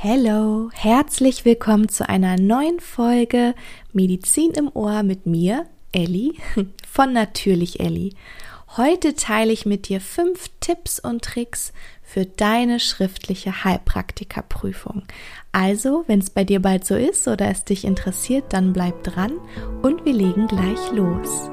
Hallo, herzlich willkommen zu einer neuen Folge Medizin im Ohr mit mir, Elli, von Natürlich Elli. Heute teile ich mit dir fünf Tipps und Tricks für deine schriftliche Heilpraktikerprüfung. Also, wenn es bei dir bald so ist oder es dich interessiert, dann bleib dran und wir legen gleich los.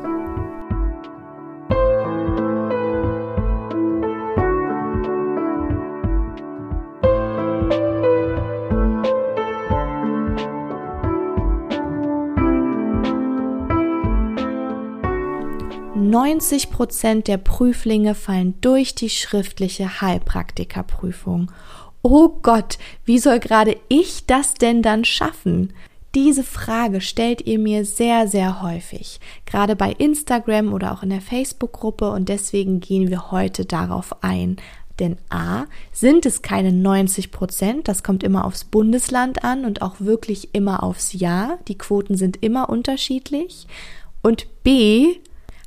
90 Prozent der Prüflinge fallen durch die schriftliche Heilpraktikerprüfung. Oh Gott, wie soll gerade ich das denn dann schaffen? Diese Frage stellt ihr mir sehr, sehr häufig, gerade bei Instagram oder auch in der Facebook-Gruppe und deswegen gehen wir heute darauf ein. Denn a, sind es keine 90 Prozent, das kommt immer aufs Bundesland an und auch wirklich immer aufs Jahr, die Quoten sind immer unterschiedlich. Und b,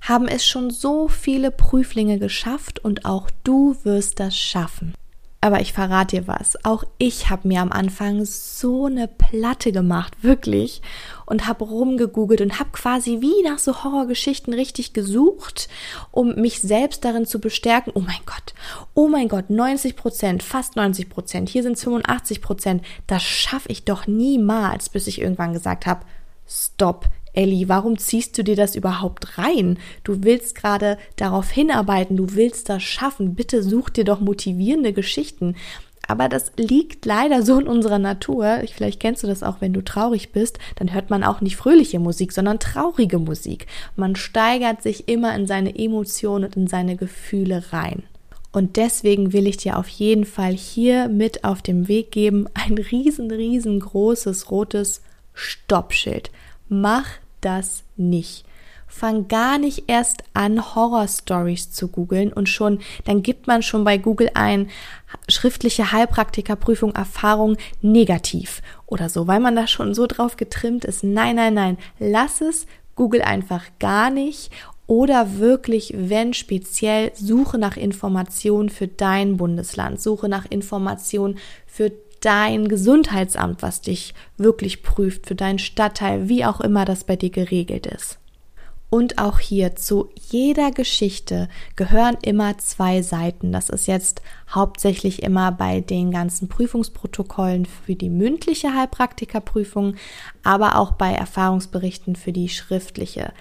haben es schon so viele Prüflinge geschafft und auch du wirst das schaffen. Aber ich verrate dir was, auch ich habe mir am Anfang so eine Platte gemacht, wirklich, und habe rumgegoogelt und habe quasi wie nach so Horrorgeschichten richtig gesucht, um mich selbst darin zu bestärken, oh mein Gott, oh mein Gott, 90 Prozent, fast 90 Prozent, hier sind es 85 Prozent, das schaffe ich doch niemals, bis ich irgendwann gesagt habe, stopp, Ellie, warum ziehst du dir das überhaupt rein? Du willst gerade darauf hinarbeiten, du willst das schaffen. Bitte such dir doch motivierende Geschichten. Aber das liegt leider so in unserer Natur. Vielleicht kennst du das auch, wenn du traurig bist, dann hört man auch nicht fröhliche Musik, sondern traurige Musik. Man steigert sich immer in seine Emotionen und in seine Gefühle rein. Und deswegen will ich dir auf jeden Fall hier mit auf dem Weg geben ein riesen, riesengroßes rotes Stoppschild. Mach das nicht. Fang gar nicht erst an, Horror-Stories zu googeln und schon, dann gibt man schon bei Google ein schriftliche Heilpraktikerprüfung Erfahrung negativ oder so, weil man da schon so drauf getrimmt ist. Nein, nein, nein, lass es, google einfach gar nicht oder wirklich, wenn speziell, suche nach Informationen für dein Bundesland, suche nach Informationen für dein Gesundheitsamt, was dich wirklich prüft, für deinen Stadtteil, wie auch immer das bei dir geregelt ist. Und auch hier zu jeder Geschichte gehören immer zwei Seiten. Das ist jetzt hauptsächlich immer bei den ganzen Prüfungsprotokollen für die mündliche Heilpraktikerprüfung, aber auch bei Erfahrungsberichten für die schriftliche.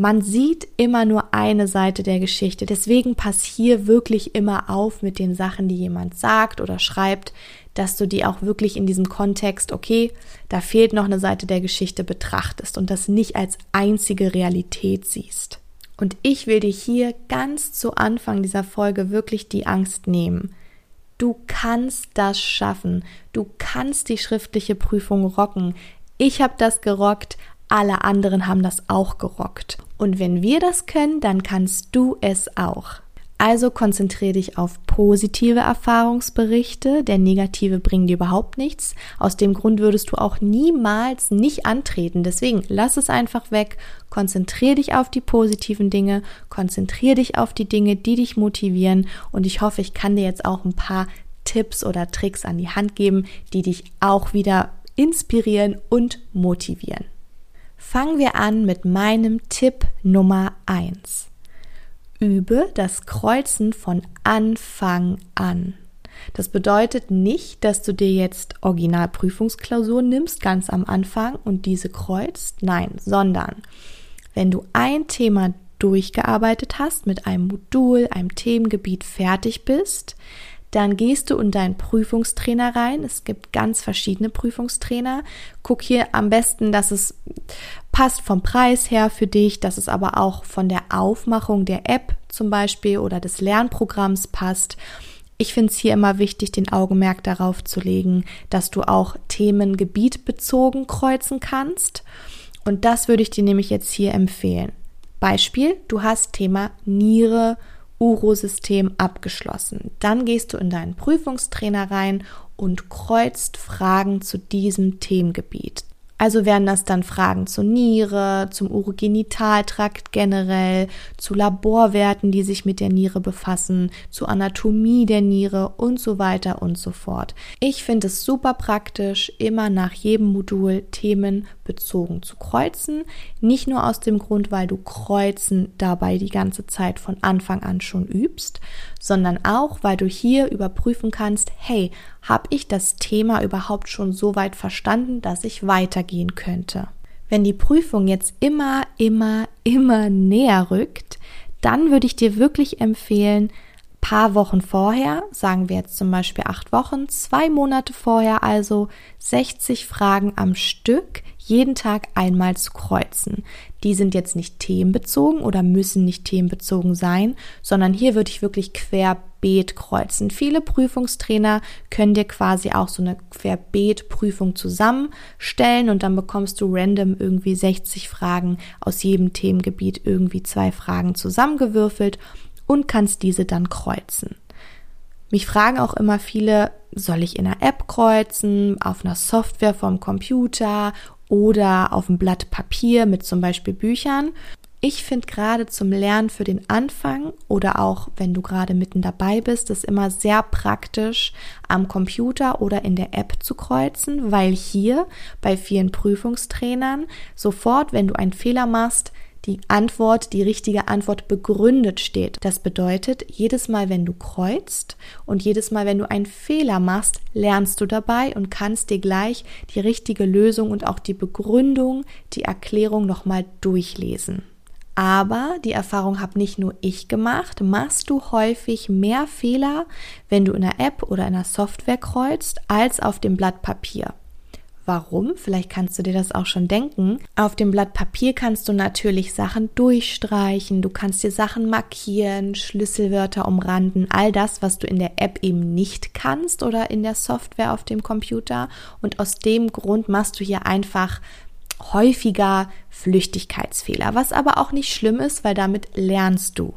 Man sieht immer nur eine Seite der Geschichte. Deswegen pass hier wirklich immer auf mit den Sachen, die jemand sagt oder schreibt, dass du die auch wirklich in diesem Kontext, okay, da fehlt noch eine Seite der Geschichte betrachtest und das nicht als einzige Realität siehst. Und ich will dir hier ganz zu Anfang dieser Folge wirklich die Angst nehmen. Du kannst das schaffen. Du kannst die schriftliche Prüfung rocken. Ich habe das gerockt, alle anderen haben das auch gerockt. Und wenn wir das können, dann kannst du es auch. Also konzentriere dich auf positive Erfahrungsberichte, der negative bringen dir überhaupt nichts. Aus dem Grund würdest du auch niemals nicht antreten. Deswegen lass es einfach weg, konzentriere dich auf die positiven Dinge, konzentriere dich auf die Dinge, die dich motivieren und ich hoffe, ich kann dir jetzt auch ein paar Tipps oder Tricks an die Hand geben, die dich auch wieder inspirieren und motivieren. Fangen wir an mit meinem Tipp Nummer eins. Übe das Kreuzen von Anfang an. Das bedeutet nicht, dass du dir jetzt Originalprüfungsklausuren nimmst, ganz am Anfang und diese kreuzt. Nein, sondern wenn du ein Thema durchgearbeitet hast, mit einem Modul, einem Themengebiet fertig bist, dann gehst du in deinen Prüfungstrainer rein. Es gibt ganz verschiedene Prüfungstrainer. Guck hier am besten, dass es passt vom Preis her für dich, dass es aber auch von der Aufmachung der App zum Beispiel oder des Lernprogramms passt. Ich finde es hier immer wichtig, den Augenmerk darauf zu legen, dass du auch Themengebiet bezogen kreuzen kannst. Und das würde ich dir nämlich jetzt hier empfehlen. Beispiel, du hast Thema Niere, Urosystem abgeschlossen. Dann gehst du in deinen Prüfungstrainer rein und kreuzt Fragen zu diesem Themengebiet. Also wären das dann Fragen zur Niere, zum Urogenitaltrakt generell, zu Laborwerten, die sich mit der Niere befassen, zur Anatomie der Niere und so weiter und so fort. Ich finde es super praktisch, immer nach jedem Modul Themen bezogen zu kreuzen. Nicht nur aus dem Grund, weil du Kreuzen dabei die ganze Zeit von Anfang an schon übst, sondern auch, weil du hier überprüfen kannst, hey, habe ich das Thema überhaupt schon so weit verstanden, dass ich weitergehen könnte? Wenn die Prüfung jetzt immer, immer, immer näher rückt, dann würde ich dir wirklich empfehlen, paar Wochen vorher, sagen wir jetzt zum Beispiel acht Wochen, zwei Monate vorher also 60 Fragen am Stück jeden Tag einmal zu kreuzen. Die sind jetzt nicht themenbezogen oder müssen nicht themenbezogen sein, sondern hier würde ich wirklich querbeet kreuzen. Viele Prüfungstrainer können dir quasi auch so eine Querbeet-Prüfung zusammenstellen und dann bekommst du random irgendwie 60 Fragen aus jedem Themengebiet irgendwie zwei Fragen zusammengewürfelt und kannst diese dann kreuzen. Mich fragen auch immer viele, soll ich in einer App kreuzen, auf einer Software vom Computer oder auf einem Blatt Papier mit zum Beispiel Büchern. Ich finde gerade zum Lernen für den Anfang oder auch wenn du gerade mitten dabei bist, es immer sehr praktisch am Computer oder in der App zu kreuzen, weil hier bei vielen Prüfungstrainern sofort, wenn du einen Fehler machst, die Antwort, die richtige Antwort begründet steht. Das bedeutet, jedes Mal, wenn du kreuzt und jedes Mal, wenn du einen Fehler machst, lernst du dabei und kannst dir gleich die richtige Lösung und auch die Begründung, die Erklärung nochmal durchlesen. Aber die Erfahrung habe nicht nur ich gemacht, machst du häufig mehr Fehler, wenn du in einer App oder in einer Software kreuzt, als auf dem Blatt Papier. Warum? Vielleicht kannst du dir das auch schon denken. Auf dem Blatt Papier kannst du natürlich Sachen durchstreichen, du kannst dir Sachen markieren, Schlüsselwörter umranden, all das, was du in der App eben nicht kannst oder in der Software auf dem Computer. Und aus dem Grund machst du hier einfach häufiger Flüchtigkeitsfehler, was aber auch nicht schlimm ist, weil damit lernst du.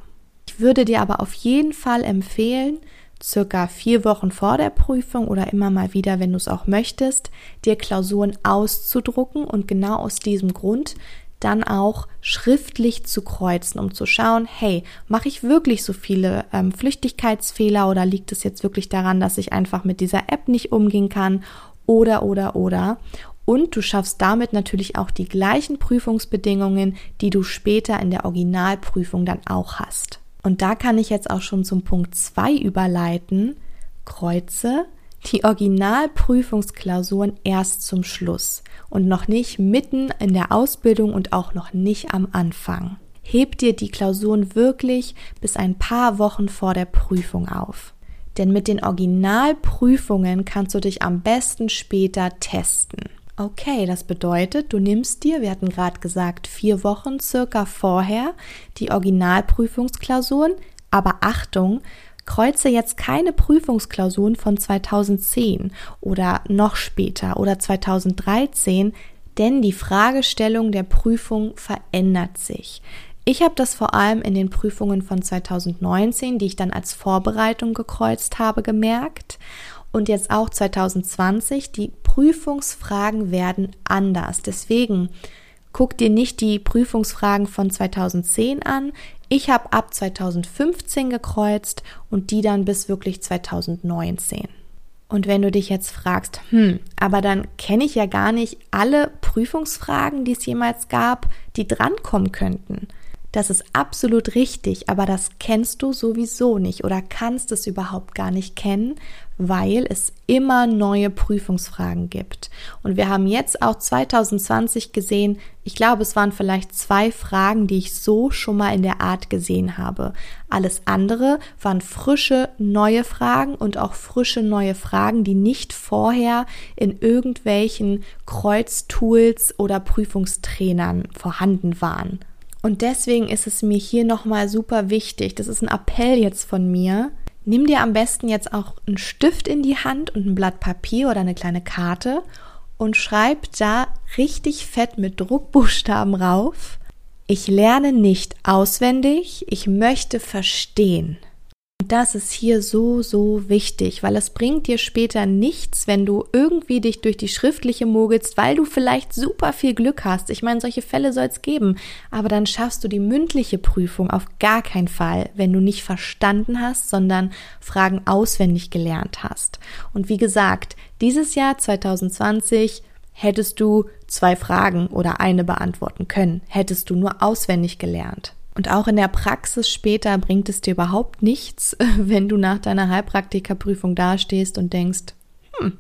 Ich würde dir aber auf jeden Fall empfehlen, circa vier Wochen vor der Prüfung oder immer mal wieder, wenn du es auch möchtest, dir Klausuren auszudrucken und genau aus diesem Grund dann auch schriftlich zu kreuzen, um zu schauen, hey, mache ich wirklich so viele ähm, Flüchtigkeitsfehler oder liegt es jetzt wirklich daran, dass ich einfach mit dieser App nicht umgehen kann oder oder oder. Und du schaffst damit natürlich auch die gleichen Prüfungsbedingungen, die du später in der Originalprüfung dann auch hast. Und da kann ich jetzt auch schon zum Punkt 2 überleiten. Kreuze die Originalprüfungsklausuren erst zum Schluss und noch nicht mitten in der Ausbildung und auch noch nicht am Anfang. Heb dir die Klausuren wirklich bis ein paar Wochen vor der Prüfung auf. Denn mit den Originalprüfungen kannst du dich am besten später testen. Okay, das bedeutet, du nimmst dir, wir hatten gerade gesagt, vier Wochen circa vorher die Originalprüfungsklausuren, aber Achtung, kreuze jetzt keine Prüfungsklausuren von 2010 oder noch später oder 2013, denn die Fragestellung der Prüfung verändert sich. Ich habe das vor allem in den Prüfungen von 2019, die ich dann als Vorbereitung gekreuzt habe, gemerkt und jetzt auch 2020, die Prüfungsfragen werden anders. Deswegen guck dir nicht die Prüfungsfragen von 2010 an. Ich habe ab 2015 gekreuzt und die dann bis wirklich 2019. Und wenn du dich jetzt fragst, hm, aber dann kenne ich ja gar nicht alle Prüfungsfragen, die es jemals gab, die drankommen könnten. Das ist absolut richtig, aber das kennst du sowieso nicht oder kannst es überhaupt gar nicht kennen, weil es immer neue Prüfungsfragen gibt. Und wir haben jetzt auch 2020 gesehen, ich glaube, es waren vielleicht zwei Fragen, die ich so schon mal in der Art gesehen habe. Alles andere waren frische neue Fragen und auch frische neue Fragen, die nicht vorher in irgendwelchen Kreuztools oder Prüfungstrainern vorhanden waren. Und deswegen ist es mir hier nochmal super wichtig, das ist ein Appell jetzt von mir, nimm dir am besten jetzt auch einen Stift in die Hand und ein Blatt Papier oder eine kleine Karte und schreib da richtig fett mit Druckbuchstaben rauf. Ich lerne nicht auswendig, ich möchte verstehen. Das ist hier so, so wichtig, weil es bringt dir später nichts, wenn du irgendwie dich durch die schriftliche mogelst, weil du vielleicht super viel Glück hast. Ich meine, solche Fälle soll es geben, aber dann schaffst du die mündliche Prüfung auf gar keinen Fall, wenn du nicht verstanden hast, sondern Fragen auswendig gelernt hast. Und wie gesagt, dieses Jahr 2020 hättest du zwei Fragen oder eine beantworten können, hättest du nur auswendig gelernt. Und auch in der Praxis später bringt es dir überhaupt nichts, wenn du nach deiner Heilpraktikerprüfung dastehst und denkst, hm,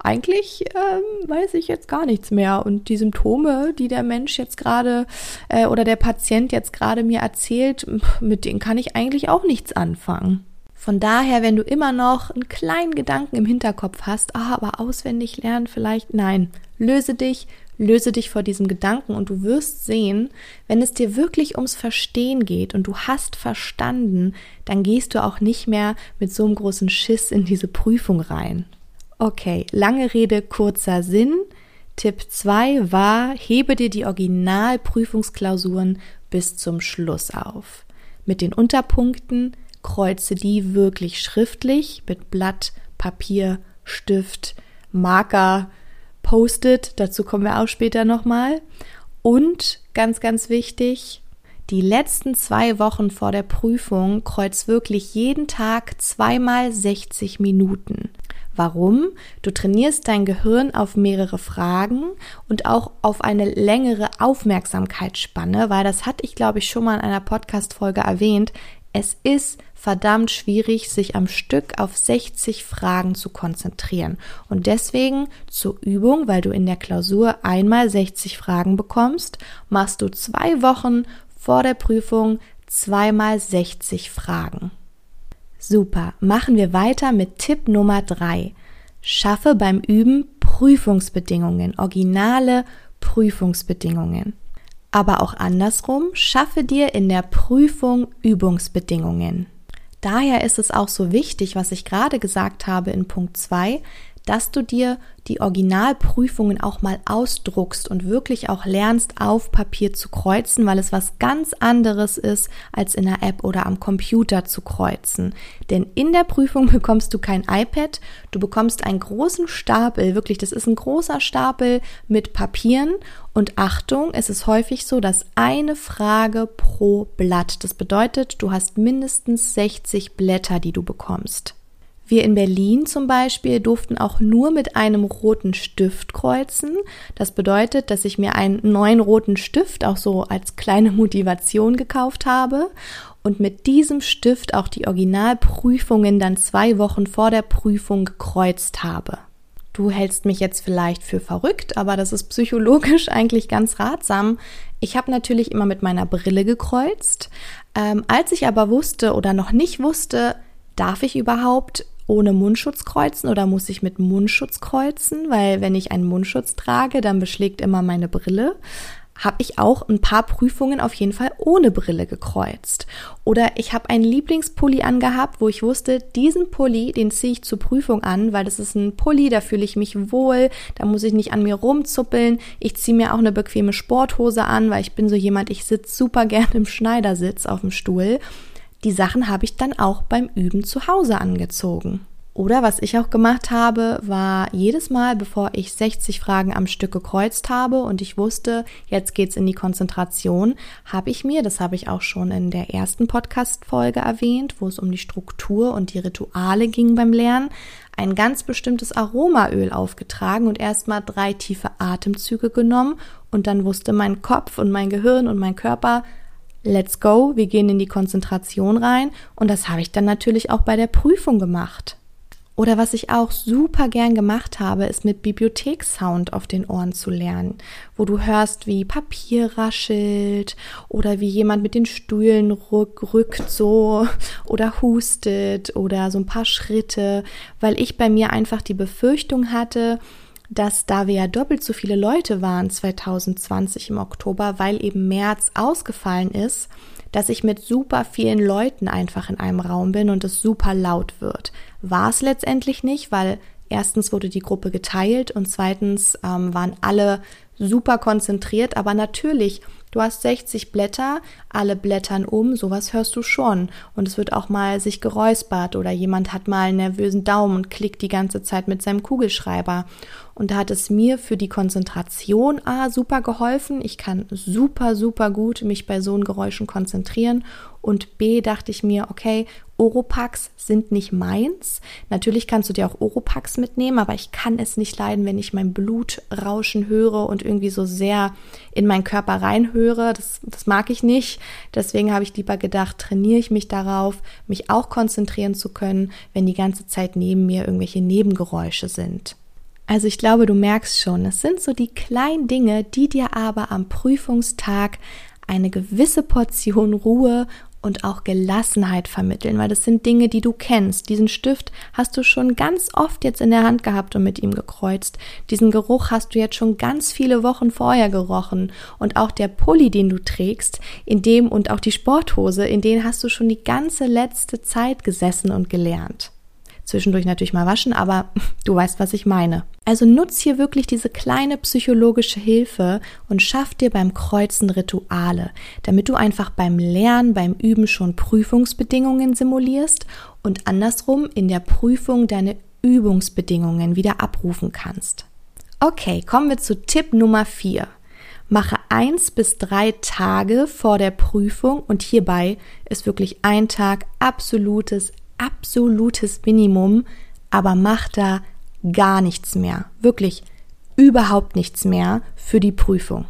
eigentlich ähm, weiß ich jetzt gar nichts mehr. Und die Symptome, die der Mensch jetzt gerade äh, oder der Patient jetzt gerade mir erzählt, mit denen kann ich eigentlich auch nichts anfangen. Von daher, wenn du immer noch einen kleinen Gedanken im Hinterkopf hast, ah, aber auswendig lernen vielleicht, nein, löse dich, löse dich vor diesem Gedanken und du wirst sehen, wenn es dir wirklich ums Verstehen geht und du hast verstanden, dann gehst du auch nicht mehr mit so einem großen Schiss in diese Prüfung rein. Okay, lange Rede, kurzer Sinn. Tipp 2 war, hebe dir die Originalprüfungsklausuren bis zum Schluss auf. Mit den Unterpunkten kreuze die wirklich schriftlich mit Blatt, Papier, Stift, Marker, Post-it, dazu kommen wir auch später nochmal. Und ganz, ganz wichtig, die letzten zwei Wochen vor der Prüfung kreuz wirklich jeden Tag zweimal 60 Minuten. Warum? Du trainierst dein Gehirn auf mehrere Fragen und auch auf eine längere Aufmerksamkeitsspanne, weil das hatte ich, glaube ich, schon mal in einer Podcast-Folge erwähnt. Es ist verdammt schwierig, sich am Stück auf 60 Fragen zu konzentrieren. Und deswegen zur Übung, weil du in der Klausur einmal 60 Fragen bekommst, machst du zwei Wochen vor der Prüfung zweimal 60 Fragen. Super, machen wir weiter mit Tipp Nummer drei. Schaffe beim Üben Prüfungsbedingungen, originale Prüfungsbedingungen. Aber auch andersrum, schaffe dir in der Prüfung Übungsbedingungen. Daher ist es auch so wichtig, was ich gerade gesagt habe in Punkt 2, dass du dir die Originalprüfungen auch mal ausdruckst und wirklich auch lernst, auf Papier zu kreuzen, weil es was ganz anderes ist, als in der App oder am Computer zu kreuzen. Denn in der Prüfung bekommst du kein iPad, du bekommst einen großen Stapel, wirklich, das ist ein großer Stapel mit Papieren und Achtung, es ist häufig so, dass eine Frage pro Blatt. Das bedeutet, du hast mindestens 60 Blätter, die du bekommst. Wir in Berlin zum Beispiel durften auch nur mit einem roten Stift kreuzen. Das bedeutet, dass ich mir einen neuen roten Stift auch so als kleine Motivation gekauft habe und mit diesem Stift auch die Originalprüfungen dann zwei Wochen vor der Prüfung gekreuzt habe. Du hältst mich jetzt vielleicht für verrückt, aber das ist psychologisch eigentlich ganz ratsam. Ich habe natürlich immer mit meiner Brille gekreuzt. Ähm, als ich aber wusste oder noch nicht wusste, darf ich überhaupt ohne Mundschutz kreuzen oder muss ich mit Mundschutz kreuzen? Weil wenn ich einen Mundschutz trage, dann beschlägt immer meine Brille habe ich auch ein paar Prüfungen auf jeden Fall ohne Brille gekreuzt. Oder ich habe einen Lieblingspulli angehabt, wo ich wusste, diesen Pulli, den ziehe ich zur Prüfung an, weil das ist ein Pulli, da fühle ich mich wohl, da muss ich nicht an mir rumzuppeln. Ich ziehe mir auch eine bequeme Sporthose an, weil ich bin so jemand, ich sitze super gerne im Schneidersitz auf dem Stuhl. Die Sachen habe ich dann auch beim Üben zu Hause angezogen. Oder was ich auch gemacht habe, war jedes Mal, bevor ich 60 Fragen am Stück gekreuzt habe und ich wusste, jetzt geht's in die Konzentration, habe ich mir, das habe ich auch schon in der ersten Podcast-Folge erwähnt, wo es um die Struktur und die Rituale ging beim Lernen, ein ganz bestimmtes Aromaöl aufgetragen und erstmal drei tiefe Atemzüge genommen und dann wusste mein Kopf und mein Gehirn und mein Körper, let's go, wir gehen in die Konzentration rein. Und das habe ich dann natürlich auch bei der Prüfung gemacht. Oder was ich auch super gern gemacht habe, ist mit Bibliothekssound auf den Ohren zu lernen, wo du hörst, wie Papier raschelt oder wie jemand mit den Stühlen rück, rückt so oder hustet oder so ein paar Schritte, weil ich bei mir einfach die Befürchtung hatte, dass da wir ja doppelt so viele Leute waren 2020 im Oktober, weil eben März ausgefallen ist, dass ich mit super vielen Leuten einfach in einem Raum bin und es super laut wird. War es letztendlich nicht, weil erstens wurde die Gruppe geteilt und zweitens ähm, waren alle super konzentriert, aber natürlich Du hast 60 Blätter, alle blättern um, sowas hörst du schon. Und es wird auch mal sich geräuspert oder jemand hat mal einen nervösen Daumen und klickt die ganze Zeit mit seinem Kugelschreiber. Und da hat es mir für die Konzentration A super geholfen. Ich kann super, super gut mich bei so Geräuschen konzentrieren. Und B dachte ich mir, okay, Oropax sind nicht meins. Natürlich kannst du dir auch Oropax mitnehmen, aber ich kann es nicht leiden, wenn ich mein Blut rauschen höre und irgendwie so sehr in meinen Körper reinhöre. Das, das mag ich nicht. Deswegen habe ich lieber gedacht, trainiere ich mich darauf, mich auch konzentrieren zu können, wenn die ganze Zeit neben mir irgendwelche Nebengeräusche sind. Also ich glaube, du merkst schon, es sind so die kleinen Dinge, die dir aber am Prüfungstag eine gewisse Portion Ruhe und auch Gelassenheit vermitteln, weil das sind Dinge, die du kennst. Diesen Stift hast du schon ganz oft jetzt in der Hand gehabt und mit ihm gekreuzt. Diesen Geruch hast du jetzt schon ganz viele Wochen vorher gerochen und auch der Pulli, den du trägst, in dem und auch die Sporthose, in denen hast du schon die ganze letzte Zeit gesessen und gelernt. Zwischendurch natürlich mal waschen, aber du weißt, was ich meine. Also nutz hier wirklich diese kleine psychologische Hilfe und schaff dir beim Kreuzen Rituale, damit du einfach beim Lernen, beim Üben schon Prüfungsbedingungen simulierst und andersrum in der Prüfung deine Übungsbedingungen wieder abrufen kannst. Okay, kommen wir zu Tipp Nummer 4. Mache eins bis drei Tage vor der Prüfung und hierbei ist wirklich ein Tag absolutes absolutes Minimum, aber mach da gar nichts mehr. Wirklich überhaupt nichts mehr für die Prüfung.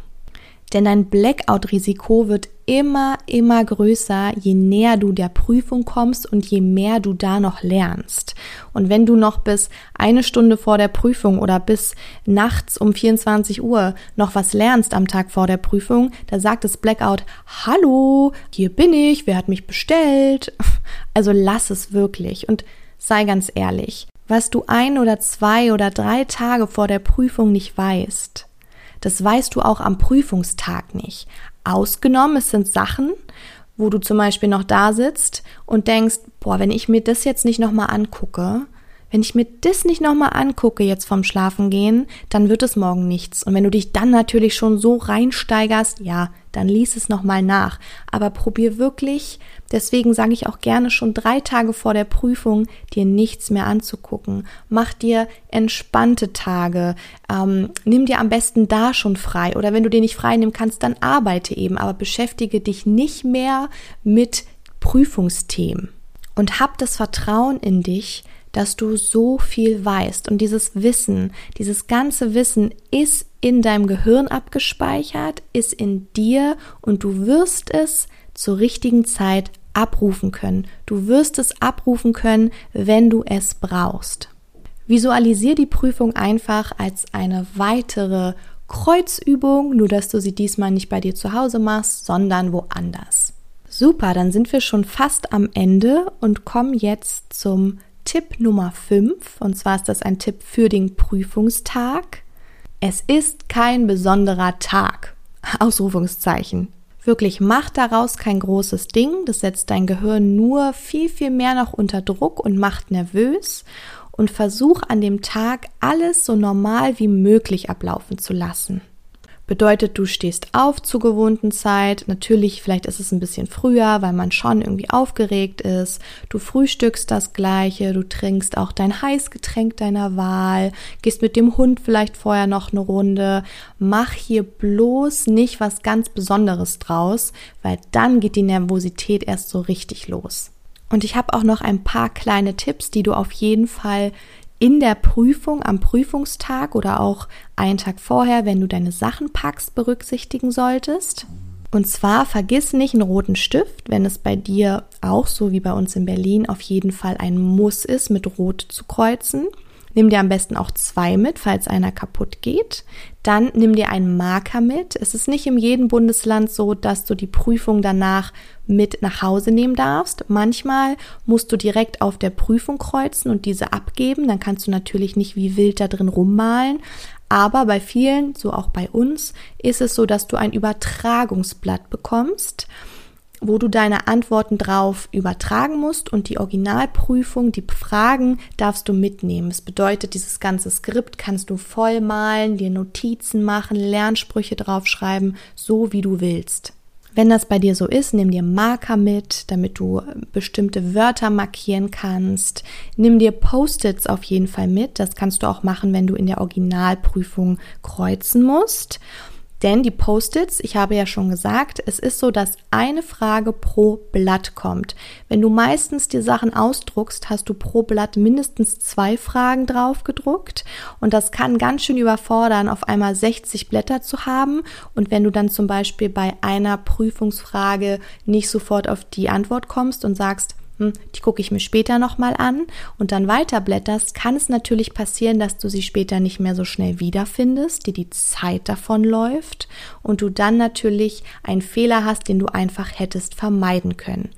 Denn dein Blackout-Risiko wird immer, immer größer, je näher du der Prüfung kommst und je mehr du da noch lernst. Und wenn du noch bis eine Stunde vor der Prüfung oder bis nachts um 24 Uhr noch was lernst am Tag vor der Prüfung, da sagt das Blackout, hallo, hier bin ich, wer hat mich bestellt? Also lass es wirklich und sei ganz ehrlich. Was du ein oder zwei oder drei Tage vor der Prüfung nicht weißt, das weißt du auch am Prüfungstag nicht. Ausgenommen, es sind Sachen, wo du zum Beispiel noch da sitzt und denkst, boah, wenn ich mir das jetzt nicht nochmal angucke, wenn ich mir das nicht nochmal angucke jetzt vom Schlafengehen, dann wird es morgen nichts. Und wenn du dich dann natürlich schon so reinsteigerst, ja, dann lies es nochmal nach. Aber probier wirklich, deswegen sage ich auch gerne schon drei Tage vor der Prüfung, dir nichts mehr anzugucken. Mach dir entspannte Tage. Ähm, nimm dir am besten da schon frei. Oder wenn du dir nicht frei nehmen kannst, dann arbeite eben. Aber beschäftige dich nicht mehr mit Prüfungsthemen. Und hab das Vertrauen in dich, dass du so viel weißt. Und dieses Wissen, dieses ganze Wissen ist in deinem Gehirn abgespeichert, ist in dir und du wirst es zur richtigen Zeit abrufen können. Du wirst es abrufen können, wenn du es brauchst. Visualisier die Prüfung einfach als eine weitere Kreuzübung, nur dass du sie diesmal nicht bei dir zu Hause machst, sondern woanders. Super, dann sind wir schon fast am Ende und kommen jetzt zum Tipp Nummer 5, und zwar ist das ein Tipp für den Prüfungstag. Es ist kein besonderer Tag. Ausrufungszeichen. Wirklich, mach daraus kein großes Ding. Das setzt dein Gehirn nur viel, viel mehr noch unter Druck und macht nervös. Und versuch an dem Tag alles so normal wie möglich ablaufen zu lassen. Bedeutet, du stehst auf zur gewohnten Zeit. Natürlich, vielleicht ist es ein bisschen früher, weil man schon irgendwie aufgeregt ist. Du frühstückst das Gleiche, du trinkst auch dein Heißgetränk deiner Wahl, gehst mit dem Hund vielleicht vorher noch eine Runde. Mach hier bloß nicht was ganz Besonderes draus, weil dann geht die Nervosität erst so richtig los. Und ich habe auch noch ein paar kleine Tipps, die du auf jeden Fall in der Prüfung am Prüfungstag oder auch einen Tag vorher, wenn du deine Sachen packst, berücksichtigen solltest. Und zwar vergiss nicht einen roten Stift, wenn es bei dir auch so wie bei uns in Berlin auf jeden Fall ein Muss ist, mit Rot zu kreuzen. Nimm dir am besten auch zwei mit, falls einer kaputt geht. Dann nimm dir einen Marker mit. Es ist nicht in jedem Bundesland so, dass du die Prüfung danach mit nach Hause nehmen darfst. Manchmal musst du direkt auf der Prüfung kreuzen und diese abgeben. Dann kannst du natürlich nicht wie wild da drin rummalen. Aber bei vielen, so auch bei uns, ist es so, dass du ein Übertragungsblatt bekommst wo du deine Antworten drauf übertragen musst und die Originalprüfung, die Fragen darfst du mitnehmen. Das bedeutet, dieses ganze Skript kannst du vollmalen, dir Notizen machen, Lernsprüche draufschreiben, so wie du willst. Wenn das bei dir so ist, nimm dir Marker mit, damit du bestimmte Wörter markieren kannst. Nimm dir Post-its auf jeden Fall mit. Das kannst du auch machen, wenn du in der Originalprüfung kreuzen musst. Denn die Post-its, ich habe ja schon gesagt, es ist so, dass eine Frage pro Blatt kommt. Wenn du meistens die Sachen ausdruckst, hast du pro Blatt mindestens zwei Fragen drauf gedruckt. Und das kann ganz schön überfordern, auf einmal 60 Blätter zu haben. Und wenn du dann zum Beispiel bei einer Prüfungsfrage nicht sofort auf die Antwort kommst und sagst, hm, die gucke ich mir später nochmal an und dann weiterblätterst, kann es natürlich passieren, dass du sie später nicht mehr so schnell wiederfindest, dir die Zeit davon läuft und du dann natürlich einen Fehler hast, den du einfach hättest vermeiden können.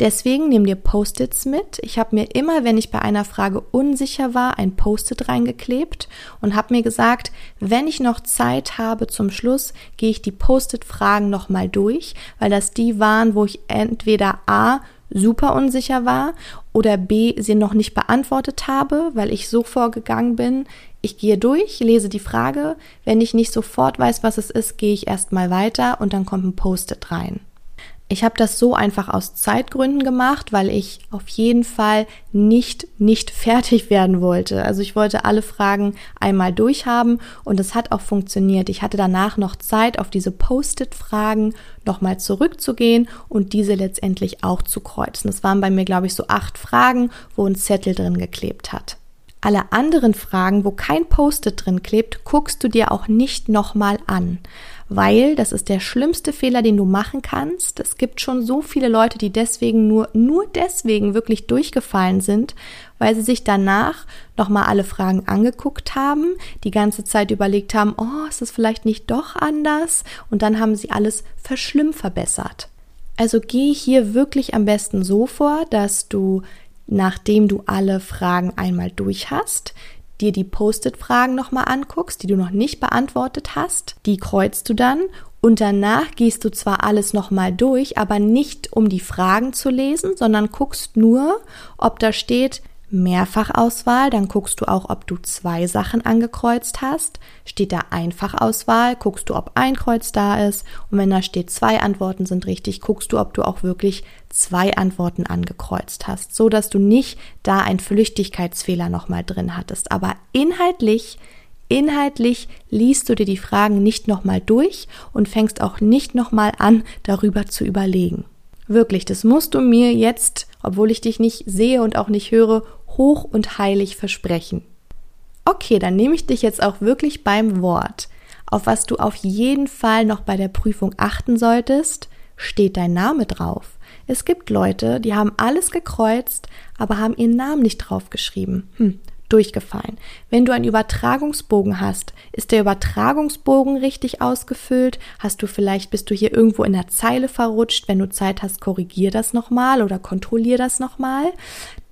Deswegen nimm dir Post-its mit. Ich habe mir immer, wenn ich bei einer Frage unsicher war, ein Post-it reingeklebt und habe mir gesagt, wenn ich noch Zeit habe zum Schluss, gehe ich die Post-it-Fragen nochmal durch, weil das die waren, wo ich entweder A super unsicher war oder B, sie noch nicht beantwortet habe, weil ich so vorgegangen bin, ich gehe durch, lese die Frage, wenn ich nicht sofort weiß, was es ist, gehe ich erstmal weiter und dann kommt ein Post-it rein. Ich habe das so einfach aus Zeitgründen gemacht, weil ich auf jeden Fall nicht nicht fertig werden wollte. Also ich wollte alle Fragen einmal durchhaben und es hat auch funktioniert. Ich hatte danach noch Zeit, auf diese Post-it-Fragen nochmal zurückzugehen und diese letztendlich auch zu kreuzen. Es waren bei mir, glaube ich, so acht Fragen, wo ein Zettel drin geklebt hat. Alle anderen Fragen, wo kein Post-it drin klebt, guckst du dir auch nicht nochmal an weil das ist der schlimmste Fehler, den du machen kannst. Es gibt schon so viele Leute, die deswegen nur, nur deswegen wirklich durchgefallen sind, weil sie sich danach nochmal alle Fragen angeguckt haben, die ganze Zeit überlegt haben, oh, ist das vielleicht nicht doch anders? Und dann haben sie alles verschlimm verbessert. Also geh hier wirklich am besten so vor, dass du nachdem du alle Fragen einmal durch hast, dir die Post-it-Fragen nochmal anguckst, die du noch nicht beantwortet hast. Die kreuzt du dann und danach gehst du zwar alles nochmal durch, aber nicht um die Fragen zu lesen, sondern guckst nur, ob da steht, Mehrfachauswahl, dann guckst du auch, ob du zwei Sachen angekreuzt hast. Steht da Einfachauswahl, guckst du, ob ein Kreuz da ist. Und wenn da steht, zwei Antworten sind richtig, guckst du, ob du auch wirklich zwei Antworten angekreuzt hast, so dass du nicht da einen Flüchtigkeitsfehler nochmal drin hattest. Aber inhaltlich Inhaltlich liest du dir die Fragen nicht nochmal durch und fängst auch nicht nochmal an, darüber zu überlegen. Wirklich, das musst du mir jetzt, obwohl ich dich nicht sehe und auch nicht höre, hoch und heilig versprechen. Okay, dann nehme ich dich jetzt auch wirklich beim Wort. Auf was du auf jeden Fall noch bei der Prüfung achten solltest, steht dein Name drauf. Es gibt Leute, die haben alles gekreuzt, aber haben ihren Namen nicht draufgeschrieben. Hm, durchgefallen. Wenn du einen Übertragungsbogen hast, ist der Übertragungsbogen richtig ausgefüllt? Hast du vielleicht, bist du hier irgendwo in der Zeile verrutscht? Wenn du Zeit hast, korrigier das nochmal oder kontrollier das nochmal.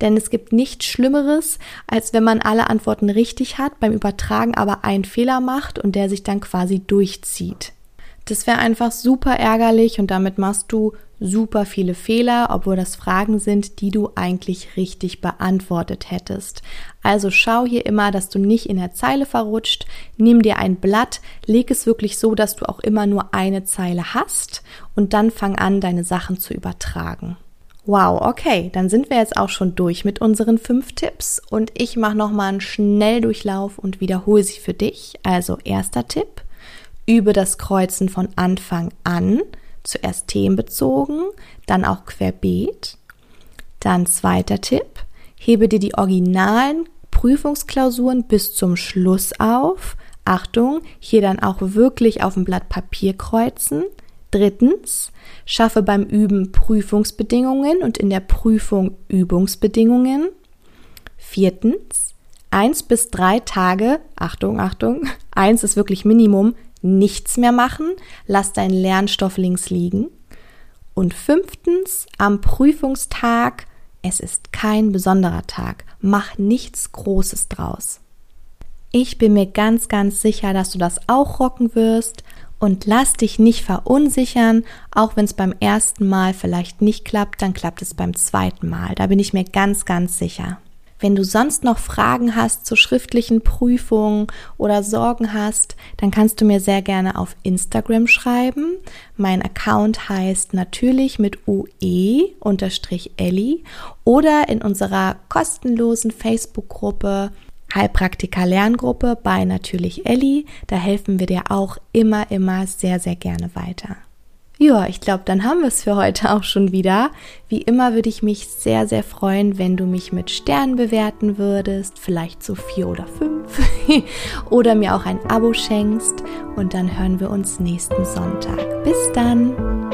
Denn es gibt nichts Schlimmeres, als wenn man alle Antworten richtig hat, beim Übertragen aber einen Fehler macht und der sich dann quasi durchzieht. Das wäre einfach super ärgerlich und damit machst du super viele Fehler, obwohl das Fragen sind, die du eigentlich richtig beantwortet hättest. Also schau hier immer, dass du nicht in der Zeile verrutscht. Nimm dir ein Blatt, leg es wirklich so, dass du auch immer nur eine Zeile hast und dann fang an, deine Sachen zu übertragen. Wow, okay, dann sind wir jetzt auch schon durch mit unseren fünf Tipps und ich mache nochmal einen Schnelldurchlauf und wiederhole sie für dich. Also erster Tipp, übe das Kreuzen von Anfang an zuerst themenbezogen, dann auch querbeet. Dann zweiter Tipp, hebe dir die originalen Prüfungsklausuren bis zum Schluss auf. Achtung, hier dann auch wirklich auf dem Blatt Papier kreuzen. Drittens, schaffe beim Üben Prüfungsbedingungen und in der Prüfung Übungsbedingungen. Viertens, eins bis drei Tage, Achtung, Achtung, eins ist wirklich Minimum, nichts mehr machen, lass deinen Lernstoff links liegen. Und fünftens, am Prüfungstag, es ist kein besonderer Tag, mach nichts Großes draus. Ich bin mir ganz, ganz sicher, dass du das auch rocken wirst Und lass dich nicht verunsichern, auch wenn es beim ersten Mal vielleicht nicht klappt, dann klappt es beim zweiten Mal. Da bin ich mir ganz, ganz sicher. Wenn du sonst noch Fragen hast zu schriftlichen Prüfungen oder Sorgen hast, dann kannst du mir sehr gerne auf Instagram schreiben. Mein Account heißt natürlich mit UE unterstrich Ellie oder in unserer kostenlosen Facebook-Gruppe Heilpraktiker Lerngruppe bei natürlich Ellie. Da helfen wir dir auch immer, immer sehr, sehr gerne weiter. Ja, ich glaube, dann haben wir es für heute auch schon wieder. Wie immer würde ich mich sehr, sehr freuen, wenn du mich mit Sternen bewerten würdest, vielleicht so vier oder fünf, oder mir auch ein Abo schenkst. Und dann hören wir uns nächsten Sonntag. Bis dann!